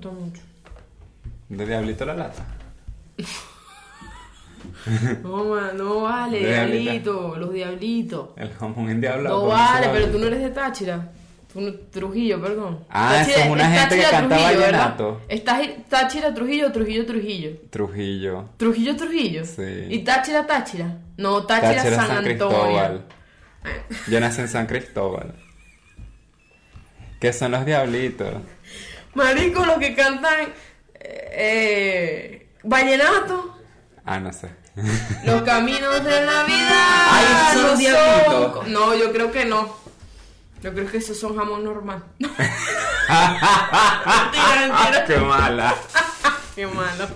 gusta mucho. ¿De diablito la lata? No, ma- no vale, diablito, los diablitos. El jamón endiablado. No vale, pero tú no eres de Táchira. Tú no- Trujillo, perdón. Ah, esa es una gente que canta vallenato. ¿Estás Táchira, Trujillo, Trujillo, Trujillo? Trujillo. Trujillo, Trujillo. Sí. ¿Y Táchira, Táchira? No, Táchira, Táchira, San, San, Antonio. Cristóbal. Yo nací en San Cristóbal. ¿Qué son los diablitos? Marico, los que cantan eh, vallenato. Ah, no sé. Los caminos de la vida. Ay, ¿esos son no co- No, yo creo que no. Yo creo que esos son jamón normal. mentira, mentira. ¡Qué mala! Qué malo.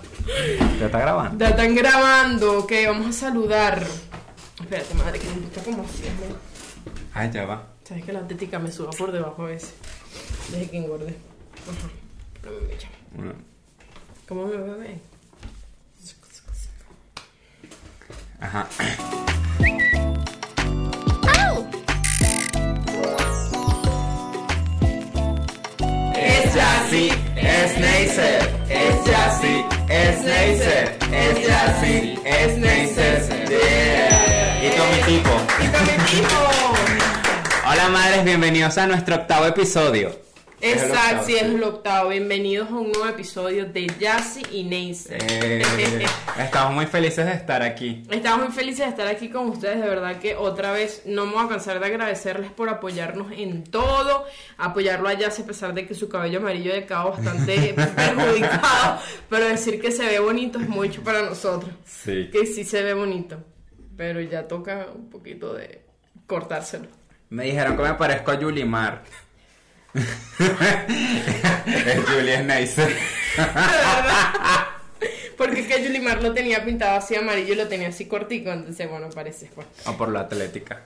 ¿Ya está grabando? Ya están grabando. Ok, vamos a saludar. Espérate, madre, que me está como haciendo. Ay, ya va. Sabes que la tética me suba por debajo a veces. Deje que engorde. Bueno, ¿Cómo me bebé? Ajá. Es Jassy, es Neisser. Es Jassy, es Neisser. Es Jassy, es Neisser. Yeah. Y con mi tipo. Hola madres, bienvenidos a nuestro octavo episodio. Exacto, sí, es el octavo. Bienvenidos a un nuevo episodio de Jassy y Neisser. Eh, estamos muy felices de estar aquí. Estamos muy felices de estar aquí con ustedes, de verdad que otra vez no me voy a cansar de agradecerles por apoyarnos en todo, apoyarlo a Jassy a pesar de que su cabello amarillo ha quedado bastante perjudicado, pero decir que se ve bonito es mucho para nosotros, Sí. que sí se ve bonito, pero ya toca un poquito de cortárselo. Me dijeron que me parezco a Julie Mar. es verdad. Porque es que Yulimar lo tenía pintado así amarillo y lo tenía así cortico, entonces bueno, parece pues. O por la atlética.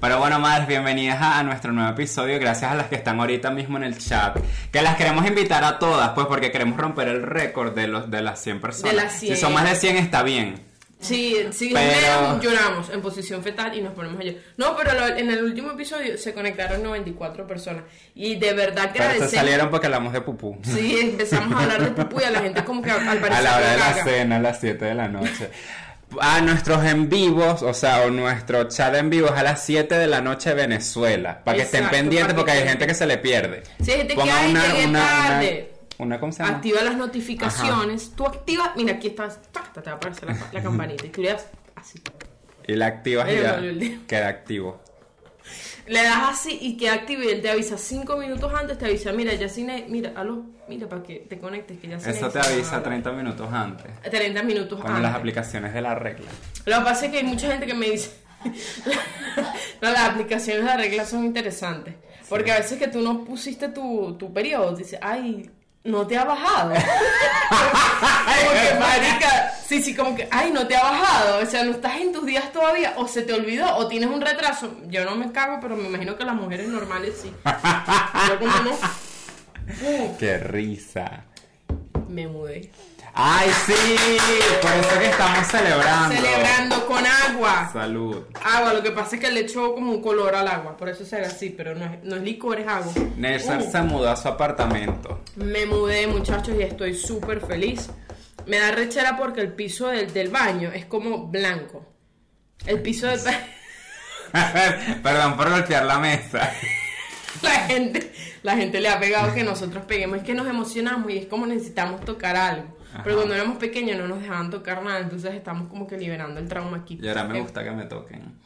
Pero bueno, madres, bienvenidas a, a nuestro nuevo episodio. Gracias a las que están ahorita mismo en el chat. Que las queremos invitar a todas, pues, porque queremos romper el récord de, los, de las 100 personas. De las 100. Si son más de 100, está bien. Sí, sí, Pero- lloramos en posición fetal y nos ponemos a llorar. No, pero lo- en el último episodio se conectaron 94 personas y de verdad que agradecemos. salieron porque hablamos de pupú. Sí, empezamos a hablar de pupú y a la gente como que al parecer A la hora de la cena, a las 7 de la noche. A nuestros en vivos, o sea, o nuestro chat en vivo es a las 7 de la noche de Venezuela. Para que estén pendientes porque que hay gente que se le pierde. Sí, hay gente que, Pongan "Ay, una, una, tarde". una, una, ¿cómo se llama? Activa las notificaciones. Tú activas. Mira, aquí estás. Te va a aparecer la, la campanita y tú le das así. Y la activas y ya queda activo. Le das así y queda activo y él te avisa cinco minutos antes, te avisa, mira, ya cine, mira, aló, mira, para que te conectes, que ya Eso te avisa 30 minutos antes. 30 minutos Como las antes. aplicaciones de la regla. Lo que pasa es que hay mucha gente que me dice, no, las aplicaciones de regla son interesantes, porque a veces que tú no pusiste tu, tu periodo, dices, ay, no te ha bajado. como que, marica, sí, sí, como que, ay, no te ha bajado, o sea, no estás en tus días todavía, o se te olvidó, o tienes un retraso. Yo no me cago, pero me imagino que las mujeres normales sí. Yo como no, ¡Qué risa! me mudé. ¡Ay, sí! Por eso que estamos celebrando. Celebrando con agua. Salud. Agua, lo que pasa es que le echó como un color al agua, por eso se ve así, pero no es, no es licor, es agua. Nelson Uh, se mudó a su apartamento. me mudé, muchachos, y estoy súper feliz. Me da rechera porque el piso del, del baño es como blanco. El piso del baño. Perdón por golpear la mesa. la gente, la gente le ha pegado que nosotros peguemos. Es que nos emocionamos y es como necesitamos tocar algo. Ajá. Pero cuando éramos pequeños no nos dejaban tocar nada, entonces estamos como que liberando el trauma aquí. Y ahora me gusta que me toquen.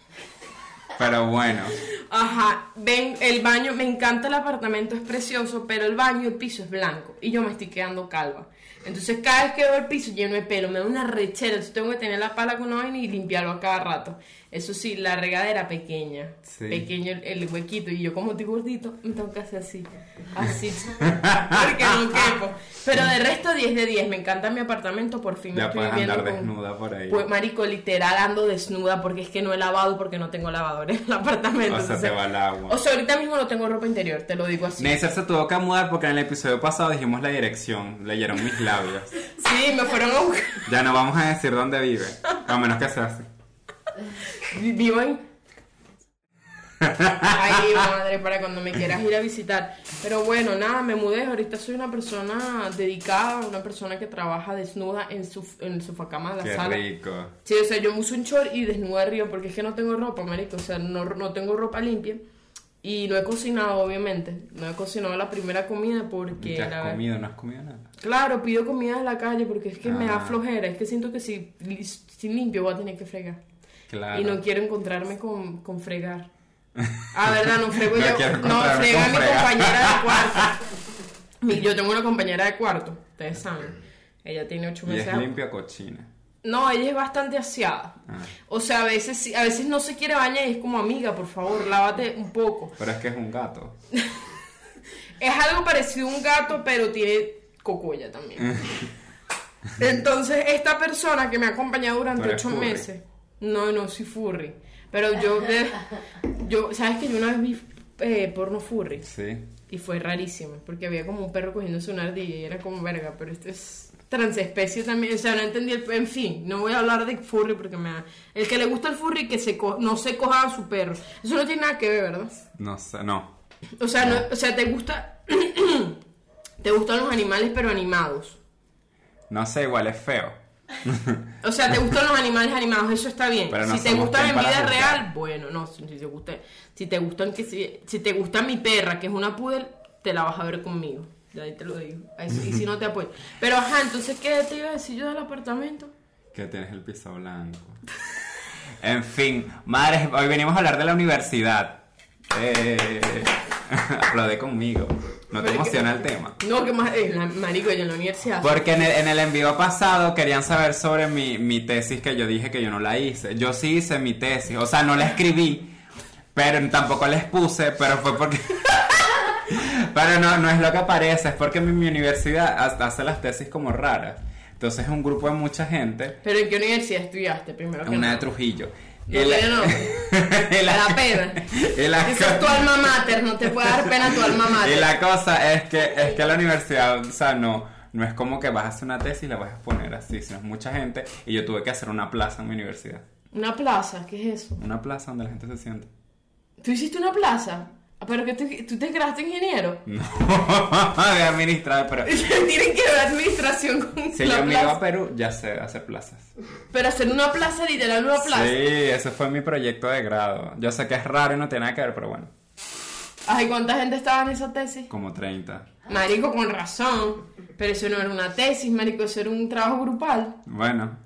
Pero bueno. Ajá, ven, el baño, me encanta el apartamento, es precioso, pero el baño, el piso es blanco y yo me estoy quedando calva. Entonces cada vez que veo el piso lleno de pelo, me da una rechera, entonces tengo que tener la pala con una vaina y limpiarlo a cada rato. Eso sí, la regadera pequeña, Sí. pequeño el, el huequito y yo como estoy gordito, me tengo que hacer así, así, porque no quepo. Pero de resto 10 de 10, me encanta mi apartamento, por fin me Ya estoy puedes andar con- desnuda por ahí. Pues marico, literal ando desnuda porque es que no he lavado porque no tengo lavadora en el apartamento. O sea, entonces- te va el agua. o sea, ahorita mismo no tengo ropa interior, te lo digo así. Neisser se tuvo que mudar porque en el episodio pasado dijimos la dirección. Leyeron mis labios. Sí, me fueron a buscar. Ya no vamos a decir dónde vive. A menos que sea así. Vivo en. Ay, madre, para cuando me quieras ir a visitar. Pero bueno, nada, me mudé. Ahorita soy una persona dedicada, una persona que trabaja desnuda en su, en el sofacama de la Qué sala. rico. Sí, o sea, yo uso un short y desnuda arriba porque es que no tengo ropa, marico. O sea, no, no tengo ropa limpia. Y no he cocinado, obviamente. No he cocinado la primera comida porque... ¿Qué has la- comido? ¿No has comido nada? Claro, pido comida en la calle porque es que me da Ah. flojera. Es que siento que si, si limpio voy a tener que fregar. Claro. Y no quiero encontrarme con, con fregar. Ah, verdad, no frego No yo. No, frega mi fregar. compañera de cuarto. Mi- Yo tengo una compañera de cuarto, ustedes saben. Ella tiene ocho Y meses. es limpia cochina. No, ella es bastante aseada. Ah. O sea, a veces, a veces no se quiere bañar y es como amiga, por favor, lávate un poco. Pero es que es un gato. Es algo parecido a un gato, pero tiene cocoya también. Entonces, esta persona que me ha acompañado durante ocho meses. No, no, soy furry. Pero yo, de- yo, ¿sabes que yo una vez vi eh, porno furry? Sí. Y fue rarísimo, porque había como un perro cogiéndose una ardilla y era como verga, pero esto es transespecie también, o sea, no entendí el... En fin, no voy a hablar de furry porque me da... El que le gusta el furry que se co- no se coja a su perro. Eso no tiene nada que ver, ¿verdad? No sé, no. O sea, no, o sea, te gusta... te gustan los animales pero animados. No sé, igual es feo. O sea, te gustan los animales animados, eso está bien. Pero no si te gustan en vida real, bueno, no, si te gusta, si te gustan que si, si te gusta mi perra, que es una poodle, te la vas a ver conmigo. Ya ahí te lo digo. Y si no te apoyo. Pero ajá, entonces ¿qué te iba a decir yo del apartamento? Que tienes el piso blanco. En fin, madres, hoy venimos a hablar de la universidad. Eh, conmigo. ¿No te emociona el tema? No, que más, eh, la- marico, yo en la universidad. Porque en el, en el envío pasado querían saber sobre mi, mi tesis que yo dije que yo no la hice. Yo sí hice mi tesis, o sea, no la escribí, pero tampoco la expuse, pero fue porque... pero no, no es lo que parece, es porque mi, mi universidad ha- hace las tesis como raras. Entonces es un grupo de mucha gente, Pero ¿en qué universidad estudiaste primero que una de? Trujillo. No nombre. y la- pena. Esa es tu alma mater, no te puede dar pena tu alma mater. Y la cosa es que, es que la universidad, o sea, no, no es como que vas a hacer una tesis y la vas a exponer así, sino es mucha gente. Y yo tuve que hacer una plaza en mi universidad. Una plaza, ¿qué es eso? Una plaza donde la gente se siente. ¿Tú hiciste una plaza? Ah, ¿Pero que tú, tú te creaste ingeniero? No, de administrar, pero Tienen que ver administración con si la yo me iba a Perú, ya sé hacer plazas. Pero hacer una plaza, literal, una plaza. Sí, ese fue mi proyecto de grado. Yo sé que es raro y no tiene nada que ver, pero bueno, Ay, ¿cuánta gente estaba en esa tesis? como 30. Marico, con razón. Pero eso no era una tesis, marico, eso era un trabajo grupal. Bueno,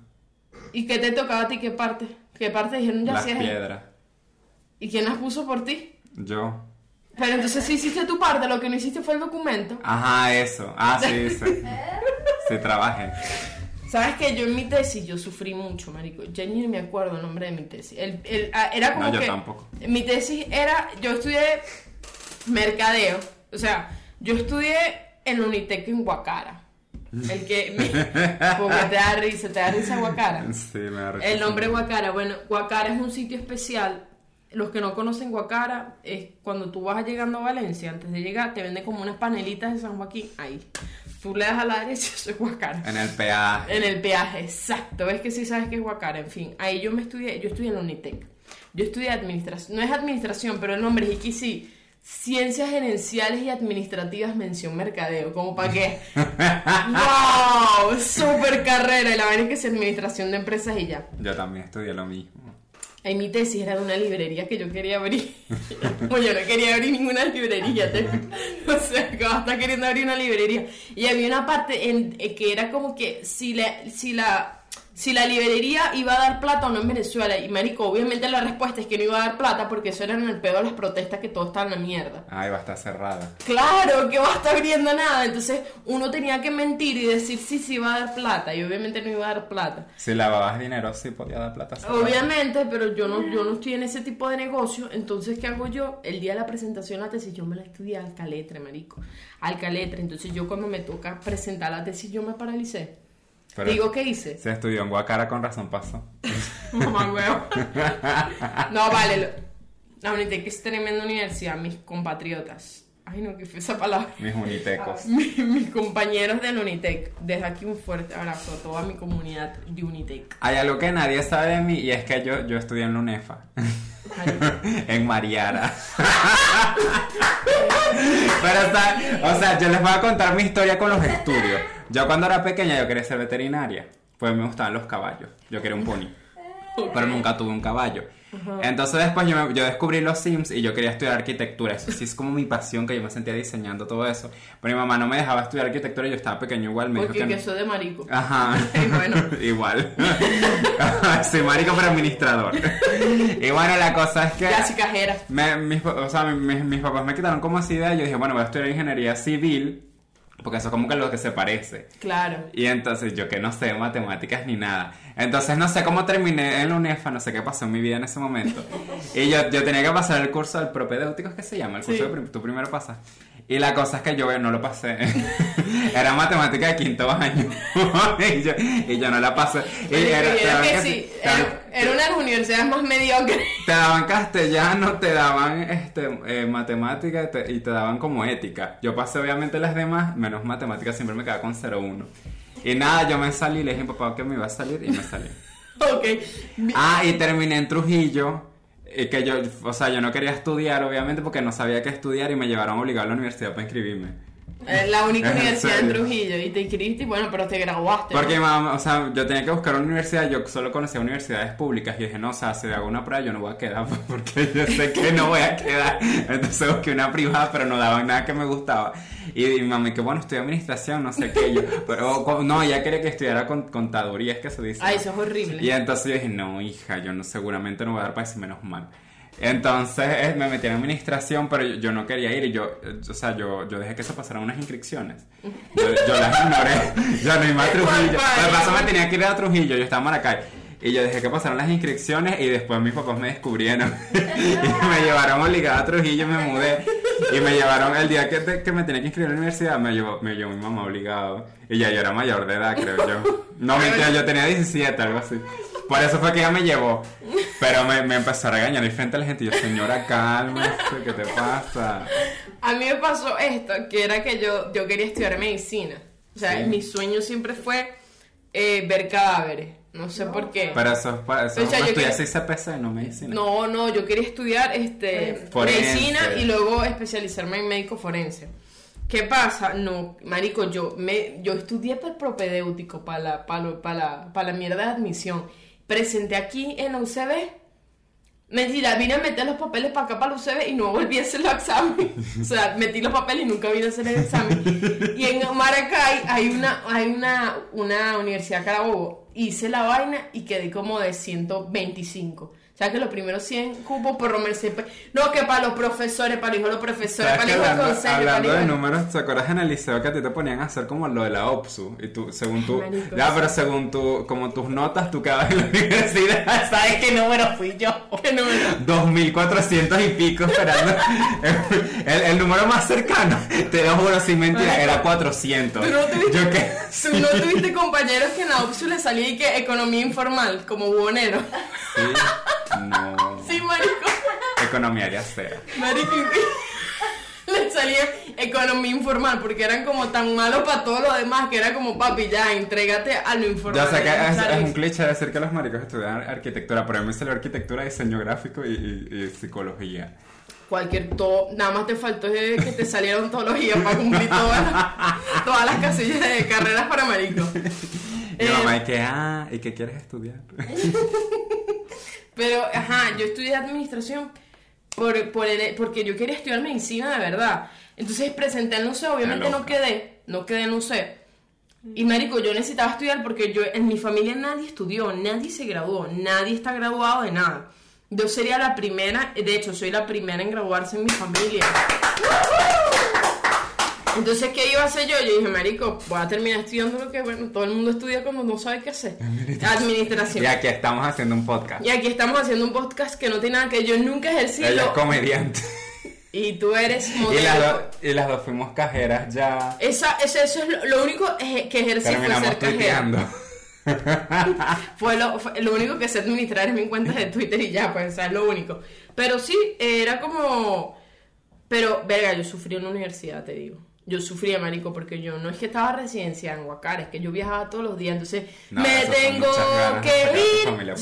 ¿Y qué te tocaba a ti? ¿Qué parte? ¿Qué parte dijeron ya las piedras. ¿Y quién las puso por ti? Yo. Pero entonces sí hiciste tu parte, lo que no hiciste fue el documento. Ajá, eso. Ah, sí, sí. Sí, trabajé. ¿Sabes que Yo en mi tesis, yo sufrí mucho, marico. Ya ni me acuerdo el nombre de mi tesis. El- el- ah, era como No, yo que... tampoco. Mi tesis era... Yo estudié mercadeo. O sea, yo estudié en Unitec en Guacara. El que... porque te da risa, te da risa Guacara. Sí, me da risa. El nombre Guacara, bueno, Guacara es un sitio especial. Los que no conocen Guacara, es cuando tú vas llegando a Valencia, antes de llegar, te venden como unas panelitas de San Joaquín. Ahí. Tú le das a la derecha, eso es Guacara. En el peaje. En el peaje, exacto. Ves que sí sabes que es Guacara. En fin, ahí yo me estudié, yo estudié en la Unitec. Yo estudié administración, no es administración, pero el nombre es Ikisi. Ciencias gerenciales y administrativas, mención mercadeo. ¿Cómo para qué? ¡Wow! Super carrera. Y la verdad es que es administración de empresas y ya. Yo también estudié lo mismo. Ahí mi tesis era de una librería que yo quería abrir. Como yo no quería abrir ninguna librería. te- o sea, que hasta queriendo abrir una librería. Y había una parte en, eh, que era como que si la, si la si la librería iba a dar plata o no en Venezuela. Y marico, obviamente la respuesta es que no iba a dar plata porque eso era en el pedo de las protestas que todo estaba en la mierda. Ay, va a estar cerrada. Claro, que va a estar abriendo nada. Entonces uno tenía que mentir y decir sí, sí va a dar plata. Y obviamente no iba a dar plata. Si lavabas dinero, sí podía dar plata. cerrada. Obviamente, pero yo no, yo no estoy en ese tipo de negocio. Entonces, ¿qué hago yo? El día de la presentación la tesis, yo me la estudié al caletre, marico. Al caletre. Entonces, yo cuando me toca presentar la tesis, yo me paralicé. Pero Digo, ¿qué hice? Se estudió en Guacara con razón pasó. Mamá huevo. No, vale. lo- La Unitec es tremenda universidad, mis compatriotas. Ay, no, ¿qué fue esa palabra? Mis unitecos. Mi- mis compañeros de la Unitec. Desde aquí un fuerte abrazo a toda mi comunidad de Unitec. Hay algo que nadie sabe de mí y es que yo, yo estudié en la UNEFA. en Mariara. Pero, o sea, o sea, yo les voy a contar mi historia con los estudios. Yo cuando era pequeña yo quería ser veterinaria. Pues me gustaban los caballos. Yo quería un pony. Pero nunca tuve un caballo. Entonces después yo, me- yo descubrí los Sims y yo quería estudiar arquitectura. Eso sí es como mi pasión que yo me sentía diseñando todo eso. Pero mi mamá no me dejaba estudiar arquitectura y yo estaba pequeño igual. Me dijo Porque que que soy de marico. Ajá. Y bueno. Igual. Soy marico pero administrador. y bueno, la cosa es que... Casi cajera. Me- mis, o sea, mi- mis, mis papás me quitaron como esa idea. Yo dije, bueno, voy a estudiar ingeniería civil. Porque eso es como que lo que se parece. Claro. Y entonces yo que no sé matemáticas ni nada. Entonces no sé cómo terminé en la UNEFA, no sé qué pasó en mi vida en ese momento. Y yo, yo tenía que pasar el curso del propedéutico, ¿es que se llama? El curso Sí. que prim- tú primero pasas. Y la cosa es que yo no lo pasé. era matemática de quinto año. y, yo, y yo no la pasé. Y era- que casi- sí, era, era una de las universidades más mediocres. te daban castellano, te daban este, eh, matemática y te, y te daban como ética. Yo pasé obviamente las demás, menos matemática, siempre me quedaba con 0-1. Y nada, yo me salí, le dije a mi papá que me iba a salir y me salí. ok. Ah, y terminé en Trujillo. Y que yo, o sea, yo no quería estudiar, obviamente, porque no sabía qué estudiar y me llevaron obligado a la universidad para inscribirme. Eh, La única ¿En universidad en? Trujillo. Y te inscribiste y bueno, pero te graduaste. ¿no? Porque, mamá, o sea, yo tenía que buscar una universidad, yo solo conocía universidades públicas y dije, no, o sea, si hago una prueba yo no voy a quedar porque yo sé que no voy a quedar. Entonces busqué una privada, pero no daban nada que me gustaba. Y, y mi mamá, que bueno, estudié administración, no sé qué, yo, pero no, ella quería que estudiara con, contaduría, es que se dice. Ay, eso es horrible. Y entonces yo dije, no, hija, yo no, seguramente no voy a dar para eso menos mal. Entonces eh, me metí en administración, pero yo, yo no quería ir y yo, eh, o sea, yo, yo dejé que se pasaran unas inscripciones. Yo, yo las ignoré, yo no iba a Trujillo. Juan Lo que pasó Pablo. me tenía que ir a Trujillo, yo estaba en Maracay. Y yo dejé que pasaran las inscripciones y después mis papás me descubrieron. y me llevaron obligada a Trujillo y me mudé. Y me llevaron el día que, te- que me tenía que inscribir en la universidad, me llevó, me llevó mi mamá obligado. Y ya yo era mayor de edad, creo yo. No, mentira, yo tenía 17, algo así. Por eso fue que ella me llevó. Pero me, me empezó a regañar y frente a la gente. Y yo, señora, cálmese, ¿qué te pasa? A mí me pasó esto, que era que yo, yo quería estudiar medicina. O sea, Sí. mi sueño siempre fue eh, ver cadáveres. No sé por qué. Pero eso es para eso O sea, yo estudia que- así CPC, no medicina. No, no, yo quería estudiar este, Forense. medicina y luego especializarme en médico forense. ¿Qué pasa? No, marico, yo me yo estudié para el propedéutico, para la, para la, para la mierda de admisión. Presenté aquí en la UCB. Mentira, vine a meter los papeles para acá, para la UCB y no volví a hacer los exámenes. O sea, metí los papeles y nunca vine a hacer el examen. Y en Maracay hay una, hay una, una universidad Carabobo. Hice la vaina y quedé como de 125. O sea que los primeros 100 cupos por romerse. No, que para los profesores, para los hijos de los profesores, ¿Sabes para los hijos del hablando, consejo, hablando de números, ¿te acuerdas en el liceo que a ti te ponían a hacer como lo de la OPSU? Y tú, según tú, marico, ya, pero según tu, como tus notas, tú quedabas en la universidad, ¿sabes qué número fui yo? ¿Qué número? 2400 y pico esperando. El, el número más cercano, te lo juro sin mentira, Marico, era 400. ¿Tú no tuviste, Yo que. tú no tuviste compañeros que en la OPSU le salía y que economía informal, como buhonero? Sí, no. Sí, marico. Economía cero. Marico, le salía economía informal porque eran como tan malos para todo lo demás que era como papi, ya, entrégate a lo informal. Ya que es, un cliché decir que los maricos estudian arquitectura, pero a mí me salió arquitectura, diseño gráfico y, y- y psicología. Cualquier todo, nada más te faltó que te saliera ontología para cumplir todas las, todas las casillas de carreras para marico. Y Eh, mamá, ¿y qué? Ah, ¿y qué quieres estudiar? Pero, ajá, yo estudié administración por, por el- porque yo quería estudiar medicina de verdad. Entonces presenté en UC, obviamente Qué no quedé, no quedé en UC. Y marico, yo necesitaba estudiar porque yo en mi familia nadie estudió, nadie se graduó, nadie está graduado de nada. Yo sería la primera, de hecho, soy la primera en graduarse en mi familia. Entonces, ¿qué iba a hacer yo? Yo dije, marico, voy a terminar estudiando lo que, bueno, todo el mundo estudia cuando no sabe qué hacer. Administración. Y aquí estamos haciendo un podcast. Y aquí estamos haciendo un podcast que no tiene nada que yo nunca ejercí. Ella es comediante. y tú eres Y modelo. las, dos, y las dos fuimos cajeras ya. Esa, esa- eso es lo, lo único que ejercí fue Terminamos ser cajera. Fue lo, fue- lo único que sé administrar es mi cuenta de Twitter y ya, pues, o sea, es lo único. Pero sí, era como... Pero, verga, yo sufrí en la universidad, te digo. Yo sufría, marico, porque yo no es que estaba residenciada en Huacara, es que yo viajaba todos los días, entonces No, me tengo que ir. familia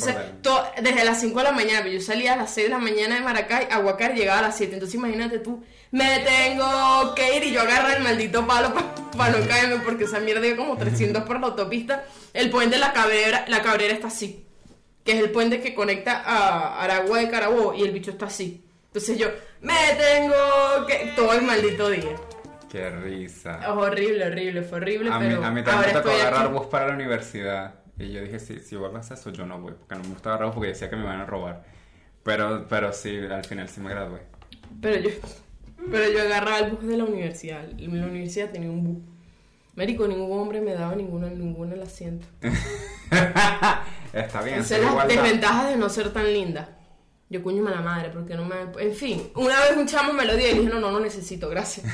desde las 5 de la mañana, yo salía a las 6 de la mañana de Maracay a Huacara llegaba a las 7. Entonces imagínate tú, me tengo que ir y yo agarro el maldito palo para no caerme porque esa mierda iba como 300 por la autopista. El puente de la cabrera, la cabrera está así, que es el puente que conecta a Aragua de Carabobo y el bicho está así. Entonces yo, me tengo que... Todo el maldito día. Qué risa. Es horrible, horrible, fue horrible, A mí, a mí también me tocó agarrar bus para la universidad. Y yo dije, si, si hacer eso, yo no voy. Porque no me gusta agarrar bus porque decía que me iban a robar. Pero, pero sí, al final sí me gradué. Pero yo, pero yo agarraba el bus de la universidad. En la universidad tenía un bus. Marico, ningún hombre me daba ninguno, ninguno el asiento. Está bien, las igual da. desventajas de no ser tan linda. Yo cuño la madre, porque no me... En fin, una vez un chamo me lo dio y dije, no, no, no necesito, gracias.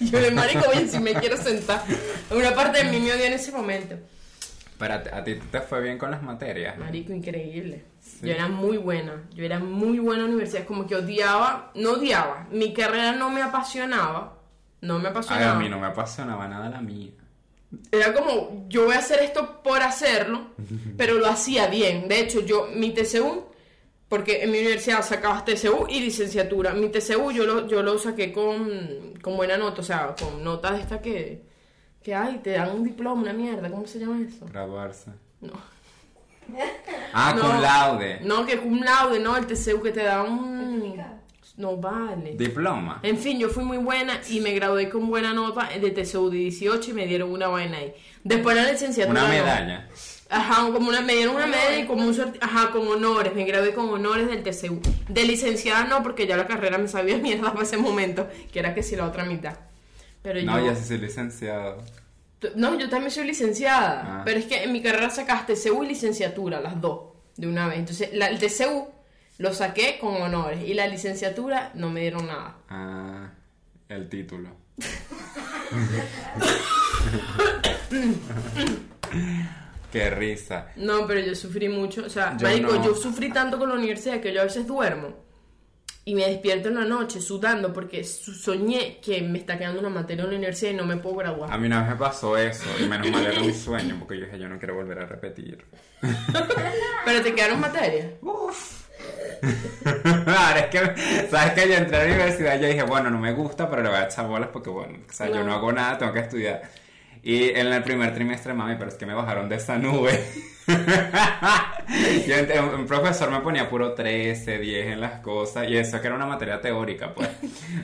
Y yo le marico, oye, si me quiero sentar. Una parte de mí me odió en ese momento. Pero a, ti- a te fue bien con las materias. Marico, increíble. Yo era muy buena. Yo era muy buena en la universidad. Es como que odiaba, no odiaba. Mi carrera no me apasionaba. No me Ay, apasionaba. a mí no me apasionaba nada la mía. Era como, yo voy a hacer esto por hacerlo, pero lo hacía bien. De hecho, yo, mi TCU, porque en mi universidad sacabas TCU y licenciatura. Mi TCU yo lo, yo lo saqué con, con buena nota, o sea, con notas de esta que, que hay, te dan un diploma, una mierda, ¿cómo se llama eso? Graduarse. No. Ah, No. con laude. No, que cum laude, no, el TCU que te da un... No vale. Diploma. En fin, yo fui muy buena y me gradué con buena nota de TCU de 18 y me dieron una vaina ahí. Después la licenciatura. Una no. Ajá, como una, me dieron una medalla y como un ajá, con honores, me gradué con honores del TCU. De licenciada no, porque ya la carrera me sabía mierda para ese momento, que era que si la otra mitad. Pero No, yo, ya sí soy licenciado. No, yo también soy licenciada, Ah. pero es que en mi carrera sacaste TCU y licenciatura, las dos, de una vez. Entonces, la, el TCU lo saqué con honores y la licenciatura no me dieron nada. Ah, el título. Qué risa. No, pero yo sufrí mucho. O sea, Yo marico, no. yo sufrí tanto con la universidad que yo a veces duermo y me despierto en la noche sudando porque soñé que me está quedando una materia en la universidad y no me puedo graduar. A mí una vez me pasó eso y menos mal era un sueño porque yo dije yo no quiero volver a repetir. Pero te quedaron materias. Ahora es que, ¿sabes que Yo entré a la universidad y yo dije, bueno, no me gusta, pero le voy a echar bolas porque, bueno, o sea, yo no hago nada, tengo que estudiar. Y en el primer trimestre, mami, pero es que me bajaron de esa nube. Yo un, un profesor me ponía puro 13, 10 en las cosas, y eso que era una materia teórica, pues.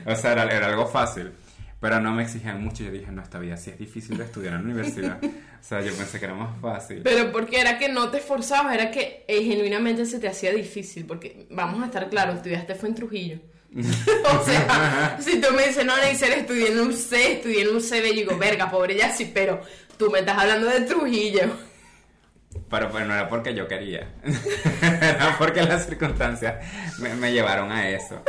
O sea, era, era algo fácil. Pero no me exigían mucho. Yo dije, no, esta vida sí es difícil de estudiar en la universidad. O sea, yo pensé que era más fácil. Pero porque era que no te esforzabas, era que eh, genuinamente se te hacía difícil. Porque vamos a estar claros, estudiaste fue en Trujillo. o sea, si tú me dices, no, Neisser, estudié en un C, estudié en un CB, yo digo, verga, pobre ya sí, pero tú me estás hablando de Trujillo. Pero pues no era porque yo quería. era porque las circunstancias me, me llevaron a eso.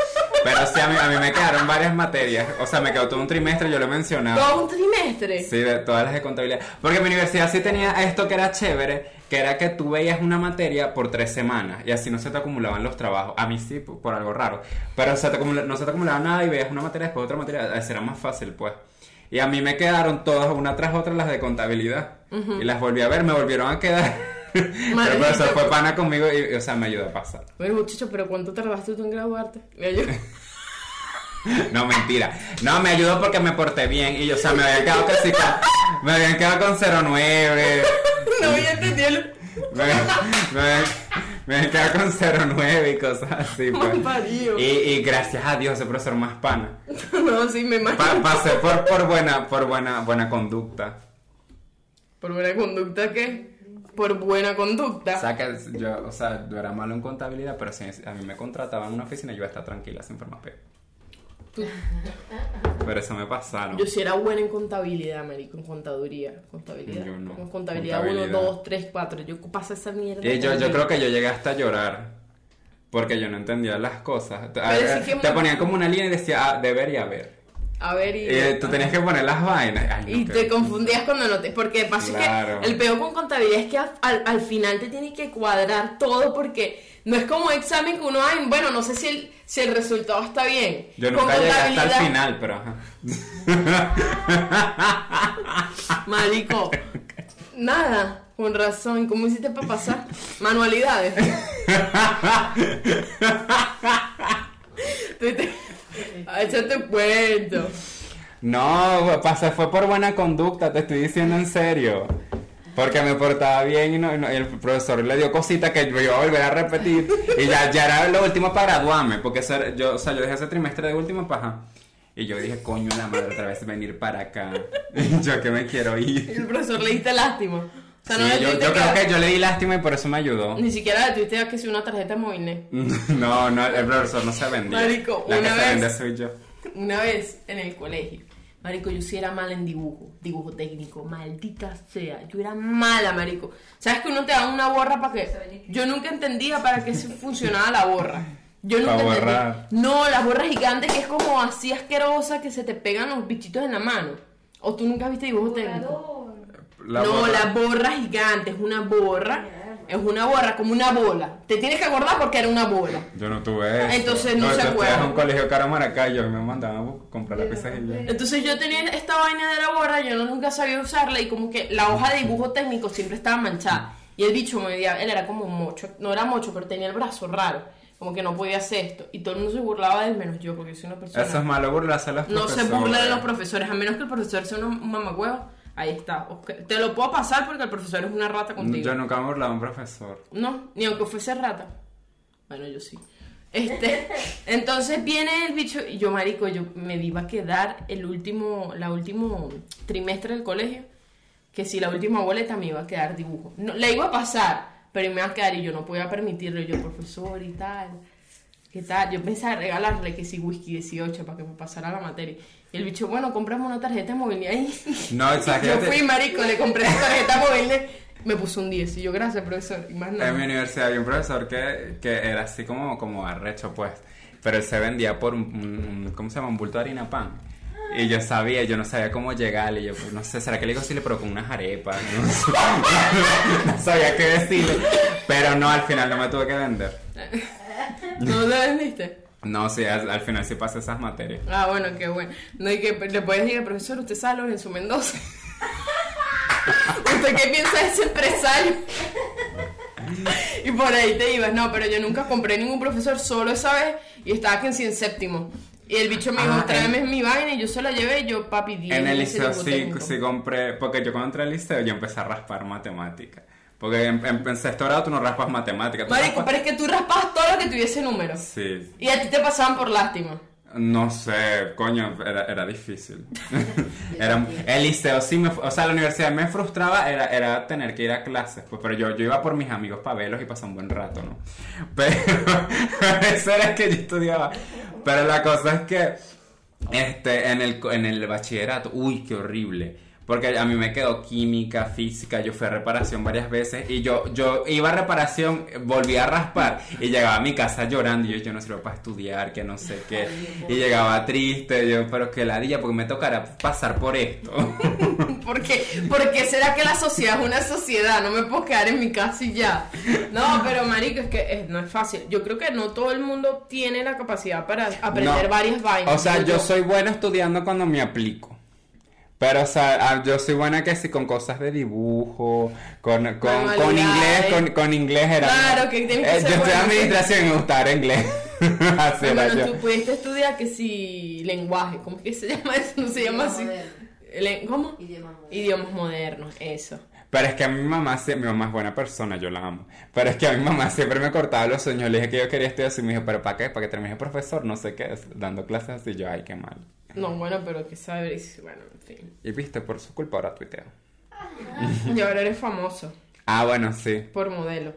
Pero sí, a mí, a mí me quedaron varias materias. O sea, me quedó todo un trimestre, yo lo he mencionado. Todo un trimestre. Sí, de todas las de contabilidad. Porque mi universidad sí tenía esto que era chévere, que era que tú veías una materia por tres semanas y así no se te acumulaban los trabajos. A mí sí, por, por algo raro. Pero se te acumula- no se te acumulaba nada y veías una materia después otra materia. Así era más fácil, pues. Y a mí me quedaron todas una tras otra las de contabilidad. Y las volví a ver, me volvieron a quedar. Pero el Maldito. profesor fue pana conmigo y, o sea, me ayudó a pasar. Bueno, muchacho, pero ¿cuánto tardaste tú en graduarte? Mira, yo- No, mentira. No, me ayudó porque me porté bien y, o sea, me habían quedado casi con, me habían quedado con 09. no había entendido el... Me, me, me habían quedado con 09 y cosas así. Pues. Y, y gracias a Dios ese profesor más pana. No, sí, me imagino. Pa- pasé por, por buena, por buena, buena conducta. ¿Por buena conducta qué? Por buena O conducta. sea, que yo, o sea, yo era malo en contabilidad, pero si a mí me contrataban en una oficina, yo iba a estar tranquila sin formar peo. Pero eso me pasaron. Yo sí era buena en contabilidad, marico, en contaduría. Contabilidad. Yo no. En contabilidad 1, Contabilidad. 2, 3, 4. Yo pasé esa mierda. Y yo, yo creo que yo llegué hasta a llorar. Porque yo no entendía las cosas. Te, Pero sí que te muy- ponían como una línea y decía, ah, deber y haber. A ver, y. Eh, tú tenías que poner las vainas. Ay, no, Y te confundías cuando no te. Porque pasa Claro. que el peor con contabilidad es que al, al- al final te tiene que cuadrar todo porque no es como examen que uno, ay, bueno, no sé si el, si el resultado está bien. Yo nunca llegué hasta el final, pero ajá. Marico. Nada, con razón. ¿Cómo hiciste para pasar? Manualidades. Échate cuento. No, pasé, fue por buena conducta, te estoy diciendo en serio. Porque me portaba bien y, no- y no- y el profesor le dio cosita que yo iba a volver a repetir. Y ya, ya era lo último para graduarme, porque yo, o sea, yo dejé ese trimestre de último paja. Y yo dije, coño, la madre, otra vez venir para acá. Y yo que me quiero Y ir. el profesor le diste lástima. O sea, Sí, no yo, creo que- que yo le di lástima y por eso me ayudó. Ni siquiera le tuviste que si una tarjeta móvil. No, no, el profesor no se vendía. Marico, la una que vez- se vende soy yo. Una vez en el colegio, marico, yo sí era mala en dibujo, dibujo técnico, maldita sea, yo era mala, marico. ¿Sabes que uno te da una borra para que yo nunca entendía para qué funcionaba la borra? Yo nunca. No, la borra gigante que es como así asquerosa que se te pegan los bichitos en la mano. ¿O tú nunca viste dibujo técnico? La no, borra- la borra gigante es una borra, es una borra como una bola. Te tienes que acordar porque era una bola. Yo no tuve eso. Entonces no se yo estudié acuerda. en un colegio caro Maracayo y me mandaban a comprar lápices y ya. Entonces yo tenía esta vaina de la borra, yo no, nunca sabía usarla y como que la hoja de dibujo técnico siempre estaba manchada. Y el bicho me veía, él era como mocho, no era mocho, pero tenía el brazo raro, como que no podía hacer esto. Y todo el mundo se burlaba de él, menos yo, porque soy una persona... Eso es malo burlarse a los no se profesores. burla de los profesores, a menos que el profesor sea un un mamacuevo. Ahí está. Te lo puedo pasar porque el profesor es una rata contigo. Yo nunca me he burlado de un profesor. No, ni aunque fuese rata. Bueno, yo sí. Este, entonces viene el bicho y yo, marico, yo me iba a quedar el último, la último trimestre del colegio, que si la última boleta me iba a quedar dibujo. No, la iba a pasar, pero me iba a quedar y yo no podía permitirlo. Yo, profesor y tal, ¿qué tal? Yo pensaba regalarle que si whisky 18 para que me pasara la materia. Y el bicho, bueno, compramos una tarjeta móvil y ahí. No, o sea, que yo fui, marico, le compré esa tarjeta móvil, me puso un 10 y yo, gracias, profesor, y más nada. En mi universidad había un profesor que, que era así como, como arrecho, pues. Pero él se vendía por un, ¿cómo se llama? Un bulto de harina pan. Y yo sabía, yo no sabía cómo llegarle. Y yo, pues, no sé, ¿será que le digo si le pero con unas arepas? No, sabía qué decirle. Pero no, al final no me tuve que vender. ¿No lo vendiste? No, sí, al, al final sí pasé esas materias. Ah, bueno, qué bueno. No, y que le puedes decir, profesor, usted sabe Lorenzo Mendoza. ¿Usted qué piensa de ese empresario? y por ahí te ibas. No, pero yo nunca compré ningún profesor, solo esa vez, y estaba que en sí en séptimo. Y el bicho me dijo, Ah, tráeme en- mi vaina, y yo se la llevé, y yo, papi, 10 En el liceo sí, sí compré, porque yo cuando entré al liceo yo empecé a raspar matemática. Porque en, en, en sexto grado tú no raspas matemática. tú Marico, raspas- pero es que tú raspabas todo lo que tuviese número. Sí, Y a ti te pasaban por lástima. no sé, coño, era, era difícil. era, el liceo sí me, o sea, la universidad me frustraba, era, era tener que ir a clases, pues, pero yo, yo iba por mis amigos para verlos y pasar un buen rato, ¿no? Pero eso era que yo estudiaba. Pero la cosa es que, este, en el, en el bachillerato, uy, qué horrible. Porque a mí me quedó química, física, yo fui a reparación varias veces y yo, yo iba a reparación, volví a raspar y llegaba a mi casa llorando y yo, yo no sirvo para estudiar, que no sé qué. Y llegaba triste, yo, pero que ladilla, porque me tocará pasar por esto. ¿Por qué? ¿Por qué será que la sociedad es una sociedad? No me puedo quedar en mi casa y ya. No, pero marico, es que eh, no es fácil. Yo creo que no todo el mundo tiene la capacidad para aprender No. varias vainas. O sea, Como yo soy bueno estudiando cuando me aplico. Pero, o sea, ah, yo soy buena que sí con cosas de dibujo, con, con, con inglés, con, con inglés era... Claro, que tienes que Eh, ser Yo estoy en sí. administración y me gustaba inglés. Así era bueno, yo. tú pudiste estudiar que si lenguaje, ¿cómo es que se llama eso? No se llama así. ¿Cómo? Idiomas modernos, eso. Pero es que a mi mamá, sí- mi mamá es buena persona, yo la amo. Pero es que a mi mamá siempre me cortaba los sueños. Le dije que yo quería estudiar así. Me dijo, ¿pero para qué? Para que termine profesor, no sé qué, dando clases así. Yo, ay, qué mal. No, bueno, pero que sabes, bueno, en fin. Y viste, por su culpa ahora tuiteo. Y ahora eres famoso Ah, bueno, sí. por modelo.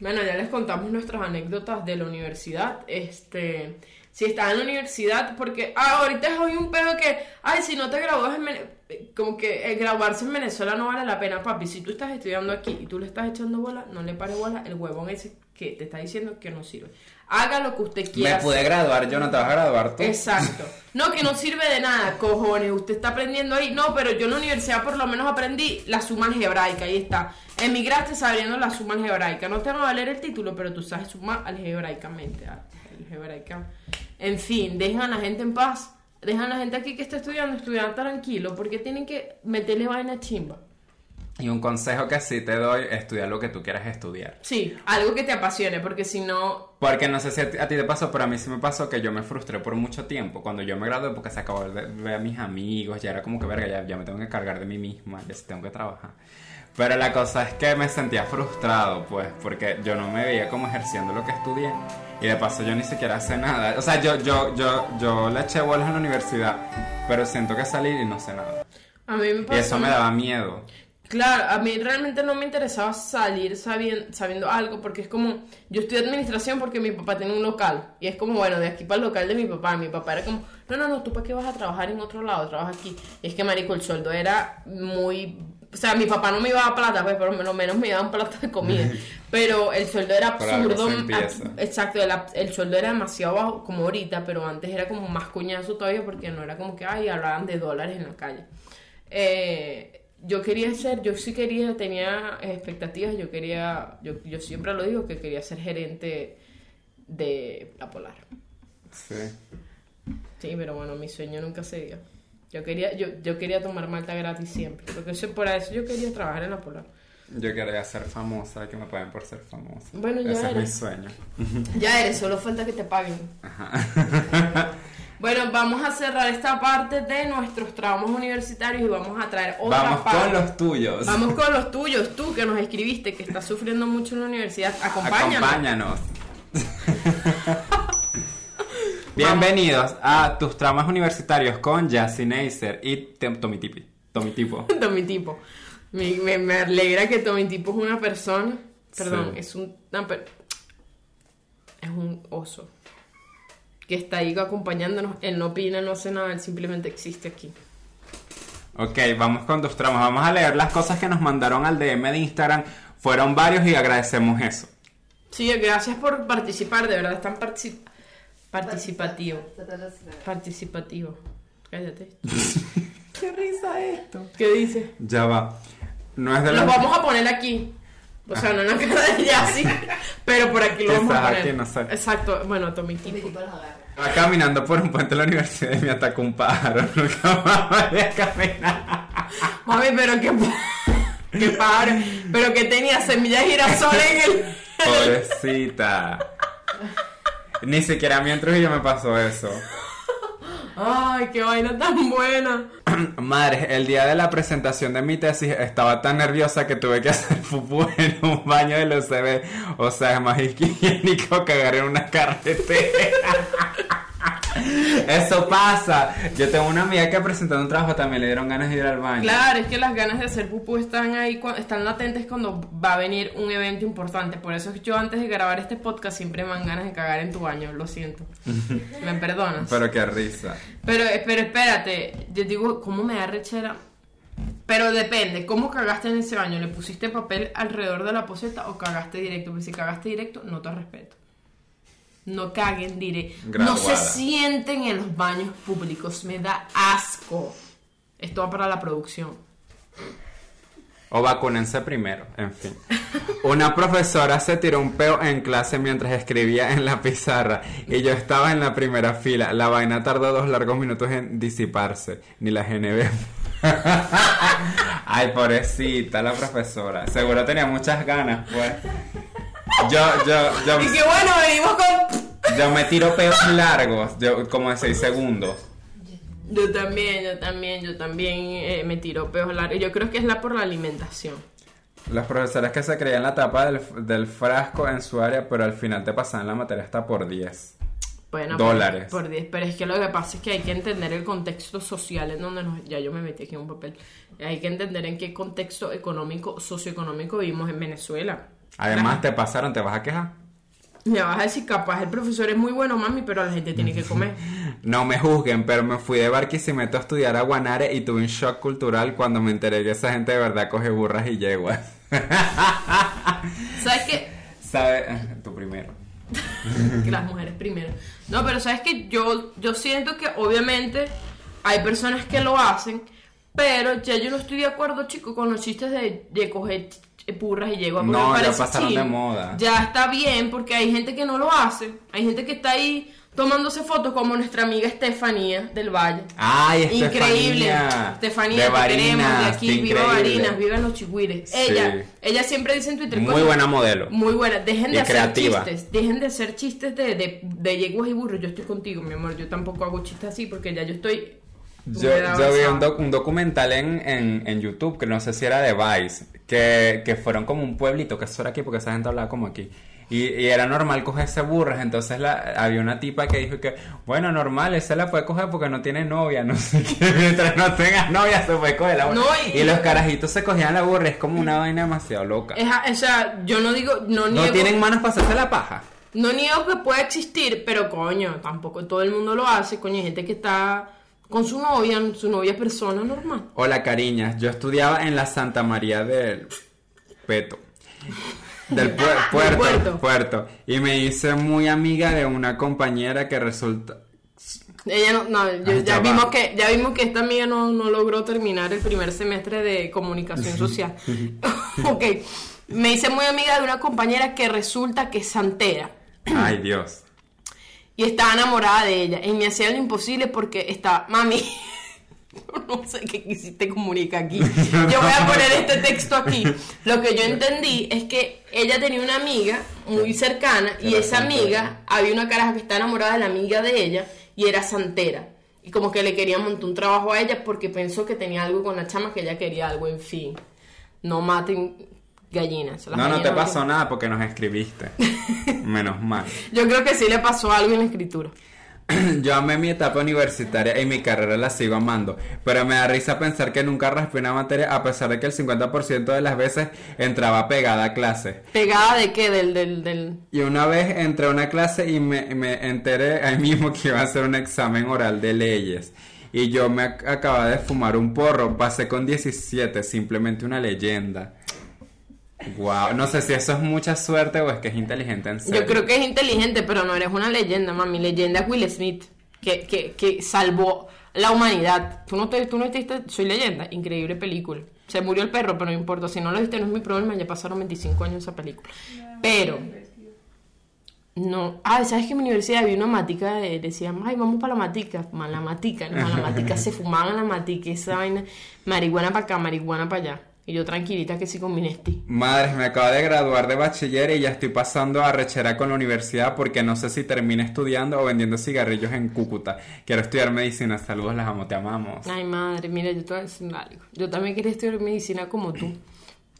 Bueno, ya les contamos nuestras anécdotas de la universidad. Este, si estás en la universidad, porque ah, ahorita es hoy un pedo que, ay, si no te gradúas en Vene- como que eh, graduarse en Venezuela no vale la pena, papi. Si tú estás estudiando aquí y tú le estás echando bola, no le pares bola el huevón ese que te está diciendo que no sirve. Haga lo que usted quiera. Me pude hacer. graduar, yo no te vas a graduar tú. Exacto. No, que no sirve de nada, cojones. Usted está aprendiendo ahí. No, pero yo en la universidad por lo menos aprendí la suma algebraica. Ahí está. Emigraste sabiendo la suma algebraica. No te va a valer el título, pero tú sabes sumar algebraicamente. ah, algebraica. En fin, dejan a la gente en paz. Dejan a la gente aquí que está estudiando, estudiar tranquilo. Porque tienen que meterle vaina chimba. Y un consejo que sí te doy, estudia lo que tú quieras estudiar. Sí, algo que te apasione, porque si no. Porque no sé si a ti, a ti te pasó, pero a mí sí me pasó que yo me frustré por mucho tiempo cuando yo me gradué porque se acabó de ver a mis amigos, ya era como que verga, ya, ya me tengo que cargar de mí misma, ya tengo que trabajar. Pero la cosa es que me sentía frustrado, pues, porque yo no me veía como ejerciendo lo que estudié. Y de paso yo ni siquiera sé nada. O sea, yo, yo, yo, yo le eché bolas en la universidad, pero siento que salí y no sé nada. A mí me Y pasó. eso me daba miedo. Claro, a mí realmente no me interesaba salir sabiendo, sabiendo algo, porque es como, yo estudié administración porque mi papá tiene un local, y es como, bueno, de aquí para el local de mi papá, mi papá era como, no, no, no, tú para qué vas a trabajar en otro lado, trabaja aquí. Y es que, marico, el sueldo era muy, o sea, mi papá no me iba a plata, pues, pero lo menos me daban plata de comida, pero el sueldo era Por absurdo, ab- exacto, el, el sueldo era demasiado bajo, como ahorita, pero antes era como más cuñazo todavía, porque no era como que, ay, hablaban de dólares en la calle. Eh, yo quería ser, yo sí quería, tenía expectativas, yo quería, yo, yo siempre lo digo, que quería ser gerente de la Polar. Sí. Sí, pero bueno, mi sueño nunca se dio. Yo quería, yo, yo quería tomar malta gratis siempre, porque eso, por eso yo quería trabajar en la Polar. Yo quería ser famosa, que me paguen por ser famosa. Bueno, ya Ese es mi sueño. Ya eres, solo falta que te paguen. Ajá. Bueno, vamos a cerrar esta parte de nuestros traumas universitarios y vamos a traer otra Vamos parte. con los tuyos. Vamos con los tuyos, tú que nos escribiste, que estás sufriendo mucho en la universidad. Acompáñame. Acompáñanos. Bienvenidos a tus traumas universitarios con Jassy Neisser y Tem- Tommy Tipi. Tommy Tipo. Tommy Tipo. Me, me, me alegra que Tommy Tipo es una persona. Perdón, Sí. es un. no, pero- es un oso. Que está ahí acompañándonos. Él no opina, no hace nada, él simplemente existe aquí. Ok, vamos con tus traumas. Vamos a leer las cosas que nos mandaron al DM de Instagram. Fueron varios y agradecemos eso. Sí, gracias por participar, de verdad, están partici- participativo. Participativo. Cállate. ¿Qué risa esto? ¿Qué dice? Ya va. No es de Los los... vamos a poner aquí. O sea, no en la cara de Yassi, pero por aquí lo vamos a poner. aquí, no sé. Exacto, bueno, Tommy Tipo. Va caminando por un puente de la universidad y me atacó un pájaro. Nunca más voy a caminar. Mami, pero qué, qué padre. Pero que tenía semillas de girasol en el. Pobrecita. Ni siquiera a mí en Trujillo me pasó eso. Ay, qué vaina tan buena. Madre, el día de la presentación de mi tesis estaba tan nerviosa que tuve que hacer pupú en un baño del UCB. O sea, es más higiénico cagar en una carretera. Eso pasa. Yo tengo una amiga que presentando un trabajo también le dieron ganas de ir al baño. Claro, es que las ganas de hacer pupú están ahí, están latentes cuando va a venir un evento importante. Por eso es que yo antes de grabar este podcast siempre me dan ganas de cagar en tu baño, lo siento. ¿Me perdonas? Pero qué risa. Pero, pero espérate, yo digo, ¿cómo me da rechera? Pero depende, ¿cómo cagaste en ese baño? ¿Le pusiste papel alrededor de la poseta o cagaste directo? Porque si cagaste directo, no te respeto. No caguen directo. No se sienten en los baños públicos. Me da asco. Esto va para la producción. O vacúnense primero, en fin. Una profesora se tiró un peo en clase mientras escribía en la pizarra y yo estaba en la primera fila. La vaina tardó dos largos minutos en disiparse. Ni la GNB. Ay, pobrecita la profesora. Seguro tenía muchas ganas, pues. Yo, yo, yo, Y que bueno, venimos con... yo me tiro peos largos, yo, como de 6 segundos. Yo también, yo también, yo también eh, me tiro peos largos. Yo creo que es la por la alimentación. Las profesoras que se creían la tapa del, del frasco en su área, pero al final te pasaban la materia hasta por 10. Bueno, Dólares. Por, por 10, pero es que lo que pasa es que hay que entender el contexto social en donde nos... Ya yo me metí aquí en un papel. Hay que entender en qué contexto económico, socioeconómico vivimos en Venezuela. Además, te pasaron, te vas a quejar. Me vas a decir, capaz el profesor es muy bueno, mami, pero la gente tiene que comer. No me juzguen, pero me fui de Barquisimeto a estudiar a Guanare y tuve un shock cultural cuando me enteré que esa gente de verdad coge burras y yeguas. ¿Sabes qué? ¿Sabes? Tú primero. que las mujeres primero. No, pero sabes que yo, yo siento que obviamente hay personas que lo hacen, pero ya yo no estoy de acuerdo, chico, con los chistes de, de coger burras y yeguas. porque No, ya pasaron de moda. Ya está bien, porque hay gente que no lo hace. Hay gente que está ahí tomándose fotos, como nuestra amiga Estefanía del Valle. Ay, Increíble. Estefanía. De te queremos de aquí. Viva. Barinas, vivan los chigüires. Sí. Ella, ella siempre dice en Twitter. Muy "Coño, buena modelo. Muy buena. Dejen Y de hacer creativa. chistes. Dejen de hacer chistes de, de, de yeguas y burros. Yo estoy contigo, mi amor. Yo tampoco hago chistes así porque ya yo estoy. Yo, vi un, doc- un documental en, en, en YouTube, que no sé si era de Vice, que, que fueron como un pueblito, que eso era aquí, porque esa gente hablaba como aquí. Y, y era normal cogerse burras, entonces la, había una tipa que dijo que, bueno, normal, esa la puede coger porque no tiene novia, no sé qué, mientras no tengas novia se puede coger la burra. No, y- y... los carajitos se cogían la burra, es como una vaina demasiado loca. Es o sea, yo no digo. No, ¿No niego, tienen manos para hacerse la paja? no niego que pueda existir, pero coño, tampoco todo el mundo lo hace. Coño, hay gente que está con su novia, su novia persona normal. Hola, cariñas. Yo estudiaba en la Santa María del Peto. Del puer- puerto, puerto. puerto. Y me hice muy amiga de una compañera que resulta. Ella no, no, yo- ya, vimos que, ya vimos que esta amiga no, no logró terminar el primer semestre de comunicación social. ok, me hice muy amiga de una compañera que resulta que es santera Ay, Dios. Y estaba enamorada de ella y me hacía lo imposible porque está, mami, no sé qué quisiste comunicar aquí. Yo voy a poner este texto aquí. Lo que yo entendí es que ella tenía una amiga muy cercana y esa amiga, había una caraja que está enamorada de la amiga de ella y era santera. Y como que le quería montar un trabajo a ella porque pensó que tenía algo con la chama, que ella quería algo, en fin. No maten gallinas. las No, no te pasó nada porque nos escribiste. Menos mal. Yo creo que sí le pasó algo en la escritura. Yo amé mi etapa universitaria y mi carrera la sigo amando, pero me da risa pensar que nunca raspé una materia a pesar de que el 50% de las veces entraba pegada a clase. ¿Pegada de qué? Del, del, del... Y una vez entré a una clase y me, me enteré ahí mismo que iba a hacer un examen oral de leyes. Y yo me ac- acababa de fumar un porro, pasé con 17, simplemente una leyenda. Wow, no sé si eso es mucha suerte o es que es inteligente en serio. Yo creo que es inteligente, pero no eres una leyenda, mami. Leyenda es Will Smith, que, que, que salvó la humanidad. ¿Tú no, te, tú no Soy Leyenda? Increíble película. Se murió el perro, pero no importa. Si no lo viste, no es mi problema. Ya pasaron 25 años esa película. Pero... No, ah, ¿sabes que en mi universidad había una matica? de- decían, ay, vamos para la matica. Ma- La matica, no, la matica se fumaban la matica, esa vaina, marihuana para acá, marihuana para allá. Y yo tranquilita que sí con mi Nesti. Madre, me acabo de graduar de bachiller y ya estoy pasando a rechera con la universidad porque no sé si termine estudiando o vendiendo cigarrillos en Cúcuta. Quiero estudiar medicina. Saludos, las amo, te amamos. Ay, madre, mira, yo te voy a decir algo. Yo también quería estudiar medicina como tú.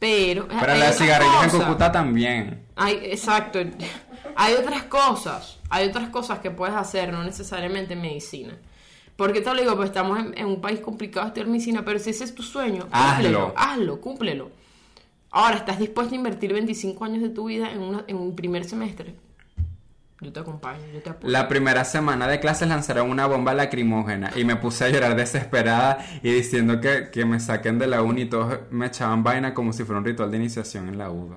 Pero. Pero hay la de otras cigarrillos en. Cúcuta también. Hay, exacto. Hay otras cosas. Hay otras cosas que puedes hacer, no necesariamente medicina. ¿Por qué te lo digo? Pues estamos en, en un país complicado estudiar medicina, pero si ese es tu sueño, cúmplelo, Hazlo. hazlo, cúmplelo. Ahora, ¿estás dispuesto a invertir 25 años de tu vida en, una- en un primer semestre? Yo te acompaño, yo te apoyo. La primera semana de clases lanzaron una bomba lacrimógena y me puse a llorar desesperada y diciendo que, que me saquen de la uni y todos me echaban vaina como si fuera un ritual de iniciación en la UDO.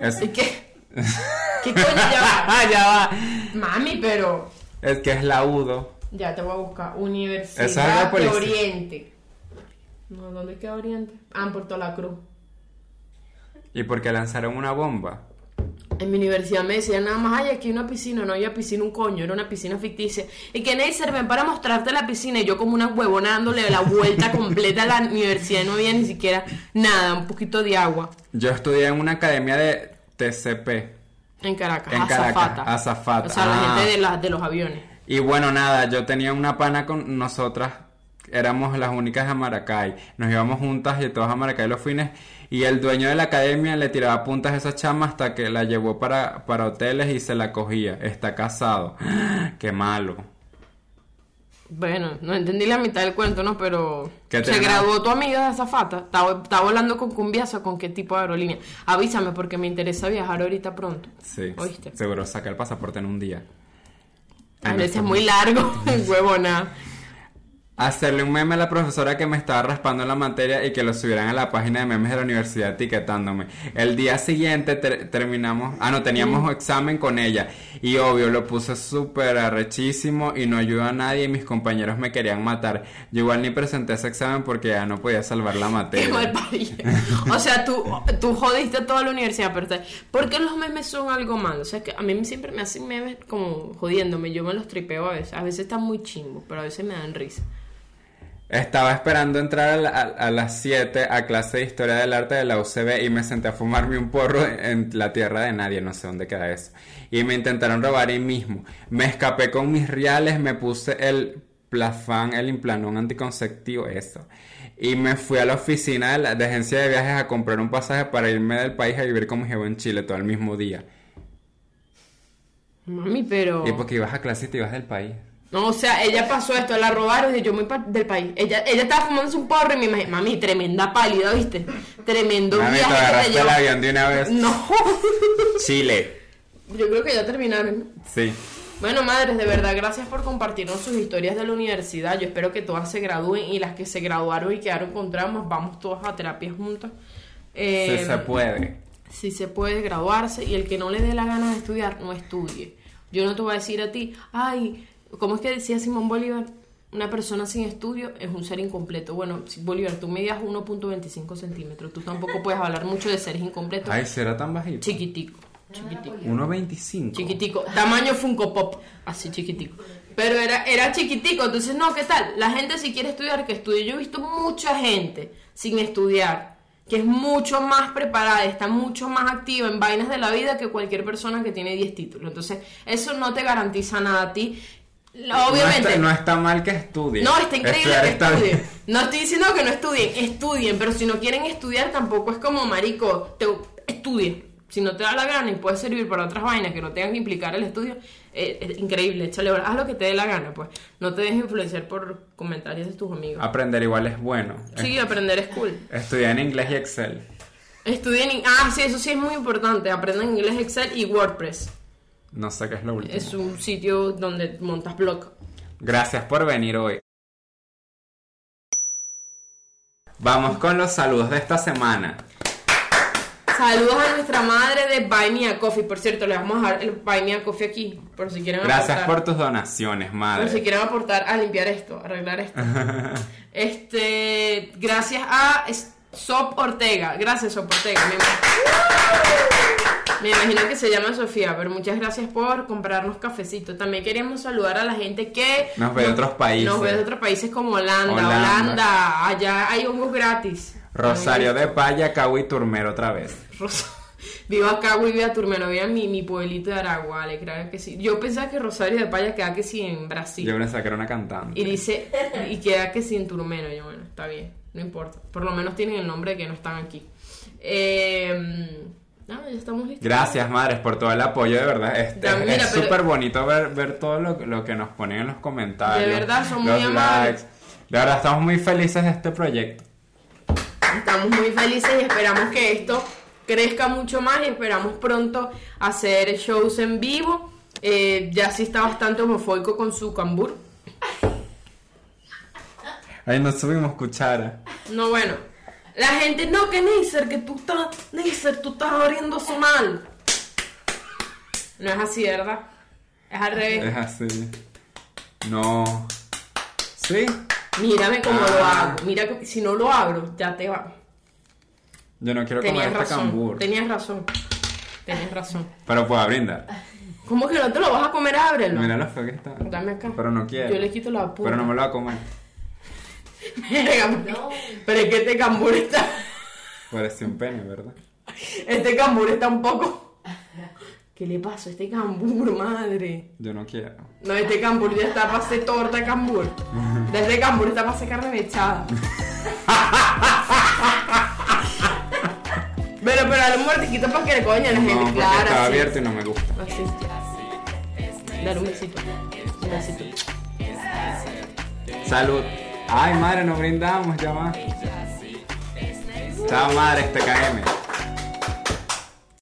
Es, ¿Y qué? ¿Qué coño ya va? ya va. Mami, pero... Es que es la UDO. Ya te voy a buscar. Universidad de. Oriente. No, ¿dónde queda Oriente? Ah, en Puerto La Cruz. ¿Y por qué lanzaron una bomba? En mi universidad me decían nada más, hay aquí una piscina, no había piscina un coño, era una piscina ficticia. Y que Neisser, ven para mostrarte la piscina. Y yo como una huevona dándole la vuelta completa a la universidad y no había ni siquiera nada, un poquito de agua. Yo estudié en una academia de TCP. En Caracas, En Caracas, azafata. azafata. O sea, la Ah. gente de, la- de los aviones. Y bueno, nada, yo tenía una pana con nosotras, éramos las únicas de Maracay. Nos íbamos juntas y todos a Maracay los fines. Y el dueño de la academia le tiraba puntas a esa chama hasta que la llevó para, para hoteles y se la cogía. Está casado. Qué malo. Bueno, no entendí la mitad del cuento, ¿no? Pero ¿Qué se graduó tu amiga de azafata. Está, está volando con Cumbiasa, ¿con qué tipo de aerolínea? Avísame porque me interesa viajar ahorita pronto. Sí. ¿Oíste? Seguro saca el pasaporte en un día. A veces es muy largo, huevona. Hacerle un meme a la profesora que me estaba raspando en la materia y que lo subieran a la página de memes de la universidad etiquetándome. El día siguiente ter- terminamos, ah no, teníamos examen con ella y obvio lo puse súper arrechísimo y no ayudó a nadie y mis compañeros me querían matar. Yo igual ni presenté ese examen porque ya no podía salvar la Qué mal materia. O sea, tú, tú jodiste a toda la universidad, pero te- ¿por qué los memes son algo malo? O sea, que a mí siempre me hacen memes como jodiéndome. Yo me los tripeo a veces. A veces están muy chimbos, pero a veces me dan risa. Estaba esperando entrar a, la- a- a las 7 a clase de historia del arte de la UCB y me senté a fumarme un porro en la tierra de nadie, no sé dónde queda eso. Y me intentaron robar ahí mismo. Me escapé con mis reales, me puse el plafán, el implanón anticonceptivo, eso. Y me fui a la oficina de la de agencia de viajes a comprar un pasaje para irme del país a vivir con mi jevo en Chile todo el mismo día. Mami, pero... Y porque ibas a clase y te ibas del país. No, o sea, ella pasó esto, la robaron y yo muy del país. Ella, ella estaba fumándose un porro y me imagino, mami, tremenda pálida, ¿viste? Tremendo Mami, te viaje que te agarraste el avión de una vez. No, Chile. yo creo que ya terminaron. Sí. Bueno, madres, de verdad, gracias por compartirnos sus historias de la universidad. Yo espero que todas se gradúen y las que se graduaron y quedaron con traumas, vamos todas a terapia juntas. Eh, Sí se puede. si se puede graduarse y el que no le dé la gana de estudiar, no estudie. Yo no te voy a decir a ti, ay, ¿cómo es que decía Simón Bolívar? Una persona sin estudio es un ser incompleto. Bueno, Bolívar, tú medías 1.25 centímetros. Tú tampoco puedes hablar mucho de seres incompletos. Ay, ¿será tan bajito? Chiquitico, chiquitico. 1.25. Chiquitico, tamaño Funko Pop, así chiquitico. Pero era, era chiquitico, entonces no, ¿qué tal? La gente si quiere estudiar, que estudie. Yo he visto mucha gente sin estudiar, que es mucho más preparada, está mucho más activa en vainas de la vida que cualquier persona que tiene 10 títulos. Entonces, eso no te garantiza nada a ti. Obviamente. No está, no está mal que estudien. No, está increíble Estudiar que está estudien. No estoy diciendo que no estudien, estudien, pero si no quieren estudiar tampoco es como marico, te, estudien. Si no te da la gana y puede servir para otras vainas que no tengan que implicar el estudio, eh, es increíble, échale haz lo que te dé la gana, pues. No te dejes influenciar por comentarios de tus amigos. Aprender igual es bueno. Sí, aprender es cool. Estudiar en inglés y Excel. Estudien, ah, sí, eso sí es muy importante, aprendan inglés, Excel y WordPress. No sé qué es lo último. Es un sitio donde montas blog. Gracias por venir hoy. Vamos con los saludos de esta semana. Saludos a nuestra madre de Buy Me a Coffee. Por cierto, le vamos a dar el Buy Me a Coffee aquí. Por si quieren Gracias aportar. por tus donaciones, Por si madre. quieren aportar a limpiar esto, arreglar esto. este, gracias a Sop Ortega. Gracias, Sop Ortega. Me, me imagino que se llama Sofía, pero muchas gracias por comprarnos cafecito. También queríamos saludar a la gente que Nos ve de otros países. Nos ve de otros países como Holanda, Holanda. Holanda. Allá hay hongos gratis. Rosario de Paya, Cagua y Turmero otra vez. Rosa- Viva acá, viva Turmero, viva mi, mi pueblito de Aragua, le creo que sí. Yo pensaba que Rosario de Paya queda que sí en Brasil. Yo pensaba que era una cantante. Y dice, y queda que sí en Turmero. Yo, bueno, está bien, no importa. Por lo menos tienen el nombre de que no están aquí. Eh, no, ya estamos listos. Gracias, madres, por todo el apoyo, de verdad. Este, Ya, mira, es súper bonito ver, ver todo lo, lo que nos ponen en los comentarios. De verdad, son muy los amables. likes. De verdad, estamos muy felices de este proyecto. Estamos muy felices y esperamos que esto crezca mucho más y esperamos pronto hacer shows en vivo. Eh, ya sí está bastante homofóbico con su cambur. Ahí nos subimos cuchara. No, bueno. La gente, no, que Neisser, que tú estás, Neisser, tú estás abriendo su mal. No es así, ¿verdad? Es al revés. Es así. No. ¿Sí? Mírame cómo lo Ah. hago. Mira que si no lo abro, ya te va. Yo no quiero comer Tenías este razón. cambur. Tenías razón. Tenías razón. Pero puedo brindar. ¿Cómo que no te lo vas a comer? Ábrelo. Mira lo feo que está. Dame acá. Pero no quiero. Yo le quito la punta. Pero no me lo voy a comer. Verga, Pero es que este cambur está. Parece un pene, ¿verdad? Este cambur está un poco. ¿Qué le pasó a este cambur, madre? Yo no quiero. No, este cambur ya está para hacer torta cambur. Desde cambur está para hacer carne mechada. Pero, pero dale un muertiquito para que le coña a la gente, No, claro. estaba así. abierto y no me gusta. Así. Dale un besito. Un besito. Salud. Ay, madre, nos brindamos, ya más. Chao, madre, este KM.